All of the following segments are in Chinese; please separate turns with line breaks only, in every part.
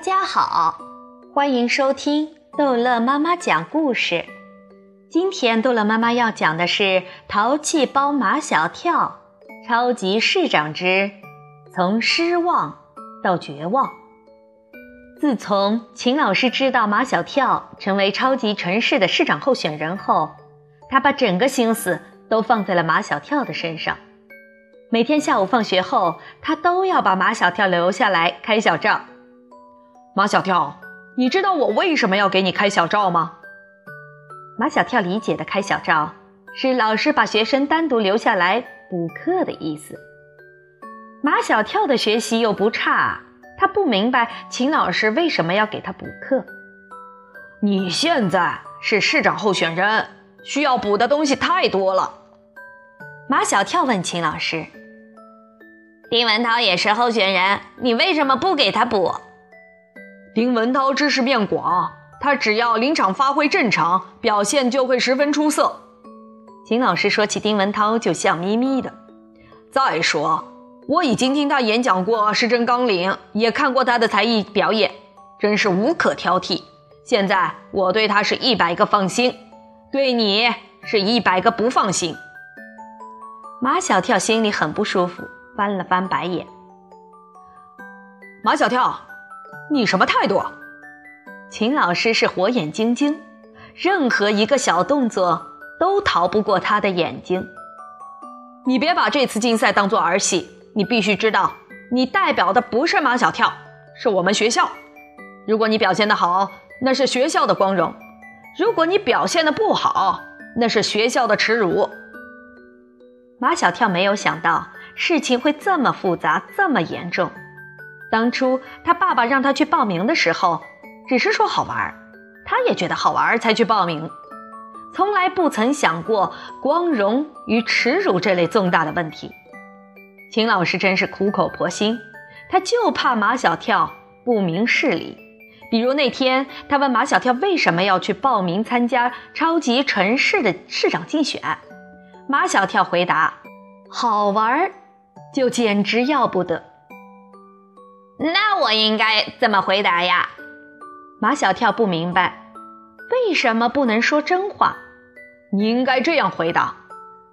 大家好，欢迎收听逗乐妈妈讲故事。今天逗乐妈妈要讲的是《淘气包马小跳超级市长之从失望到绝望》。自从秦老师知道马小跳成为超级城市的市长候选人后，他把整个心思都放在了马小跳的身上。每天下午放学后，他都要把马小跳留下来开小灶。
马小跳，你知道我为什么要给你开小灶吗？
马小跳理解的开小灶是老师把学生单独留下来补课的意思。马小跳的学习又不差，他不明白秦老师为什么要给他补课。
你现在是市长候选人，需要补的东西太多了。
马小跳问秦老师：“丁文涛也是候选人，你为什么不给他补？”
丁文涛知识面广，他只要临场发挥正常，表现就会十分出色。
秦老师说起丁文涛就笑眯眯的。
再说，我已经听他演讲过市政纲领，也看过他的才艺表演，真是无可挑剔。现在我对他是一百个放心，对你是一百个不放心。
马小跳心里很不舒服，翻了翻白眼。
马小跳。你什么态度？
秦老师是火眼金睛，任何一个小动作都逃不过他的眼睛。
你别把这次竞赛当做儿戏，你必须知道，你代表的不是马小跳，是我们学校。如果你表现的好，那是学校的光荣；如果你表现的不好，那是学校的耻辱。
马小跳没有想到事情会这么复杂，这么严重。当初他爸爸让他去报名的时候，只是说好玩他也觉得好玩才去报名，从来不曾想过光荣与耻辱这类重大的问题。秦老师真是苦口婆心，他就怕马小跳不明事理。比如那天，他问马小跳为什么要去报名参加超级城市的市长竞选，马小跳回答：“好玩就简直要不得。”我应该怎么回答呀？马小跳不明白，为什么不能说真话？
你应该这样回答：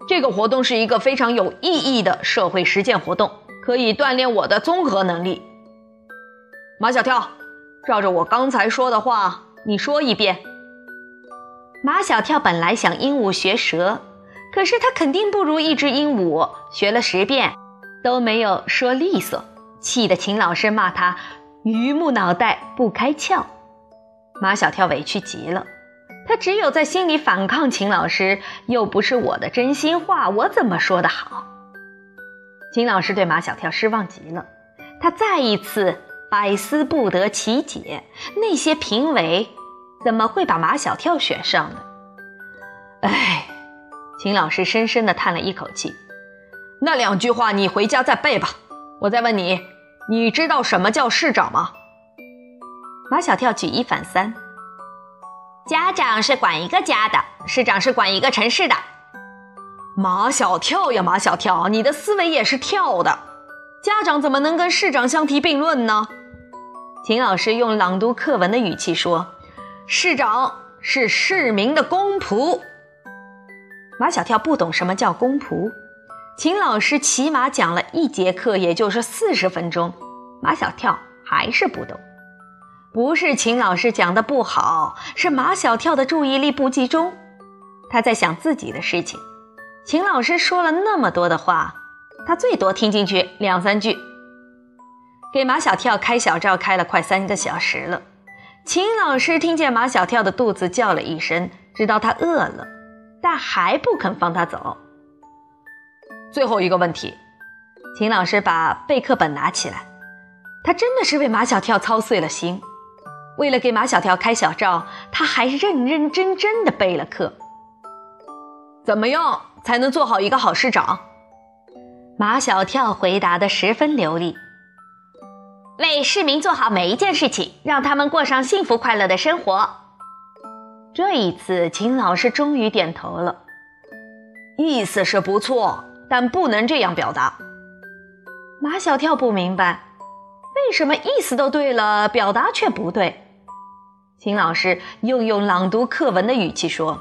这个活动是一个非常有意义的社会实践活动，可以锻炼我的综合能力。马小跳，照着我刚才说的话，你说一遍。
马小跳本来想鹦鹉学舌，可是他肯定不如一只鹦鹉，学了十遍都没有说利索。气得秦老师骂他榆木脑袋不开窍，马小跳委屈极了，他只有在心里反抗秦老师，又不是我的真心话，我怎么说的好？秦老师对马小跳失望极了，他再一次百思不得其解，那些评委怎么会把马小跳选上呢？唉，秦老师深深地叹了一口气，
那两句话你回家再背吧。我再问你，你知道什么叫市长吗？
马小跳举一反三。家长是管一个家的，市长是管一个城市的。
马小跳呀，马小跳，你的思维也是跳的。家长怎么能跟市长相提并论呢？
秦老师用朗读课文的语气说：“
市长是市民的公仆。”
马小跳不懂什么叫公仆。秦老师起码讲了一节课，也就是四十分钟，马小跳还是不懂。不是秦老师讲的不好，是马小跳的注意力不集中，他在想自己的事情。秦老师说了那么多的话，他最多听进去两三句。给马小跳开小灶开了快三个小时了，秦老师听见马小跳的肚子叫了一声，知道他饿了，但还不肯放他走。
最后一个问题，
秦老师把备课本拿起来，他真的是为马小跳操碎了心。为了给马小跳开小灶，他还认认真真的备了课。
怎么样才能做好一个好市长？
马小跳回答的十分流利：为市民做好每一件事情，让他们过上幸福快乐的生活。这一次，秦老师终于点头了，
意思是不错。但不能这样表达。
马小跳不明白，为什么意思都对了，表达却不对？秦老师又用朗读课文的语气说：“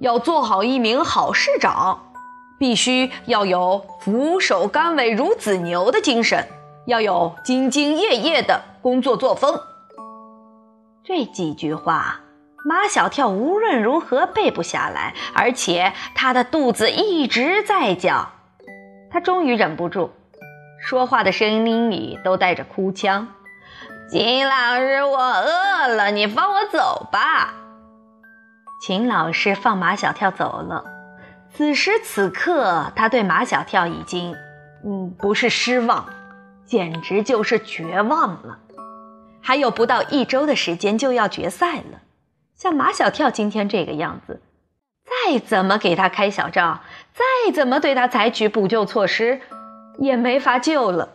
要做好一名好市长，必须要有俯首甘为孺子牛的精神，要有兢兢业业的工作作风。”
这几句话，马小跳无论如何背不下来，而且他的肚子一直在叫。他终于忍不住，说话的声音里都带着哭腔。秦老师，我饿了，你放我走吧。秦老师放马小跳走了。此时此刻，他对马小跳已经，嗯，不是失望，简直就是绝望了。还有不到一周的时间就要决赛了，像马小跳今天这个样子，再怎么给他开小灶，再怎么对他采取补救措施，也没法救了。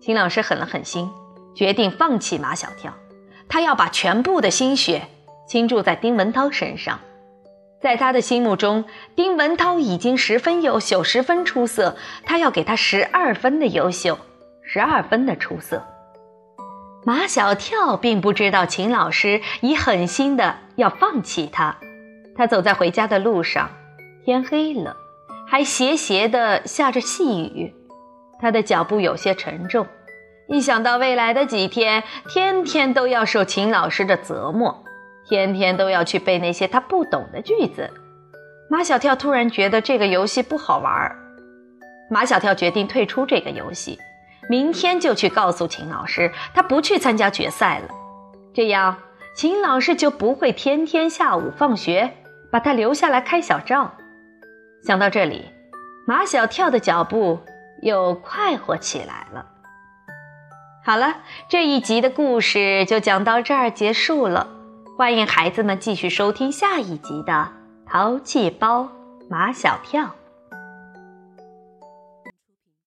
秦老师狠了狠心。决定放弃马小跳，他要把全部的心血倾注在丁文涛身上。在他的心目中，丁文涛已经十分优秀，十分出色，他要给他十二分的优秀，十二分的出色。马小跳并不知道秦老师已狠心的要放弃他。他走在回家的路上，天黑了，还斜斜的下着细雨，他的脚步有些沉重。一想到未来的几天，天天都要受秦老师的折磨，天天都要去背那些他不懂的句子，马小跳突然觉得这个游戏不好玩。马小跳决定退出这个游戏，明天就去告诉秦老师，他不去参加决赛了。这样，秦老师就不会天天下午放学把他留下来开小灶。想到这里，马小跳的脚步又快活起来了。好了，这一集的故事就讲到这儿结束了。欢迎孩子们继续收听下一集的《淘气包马小跳》。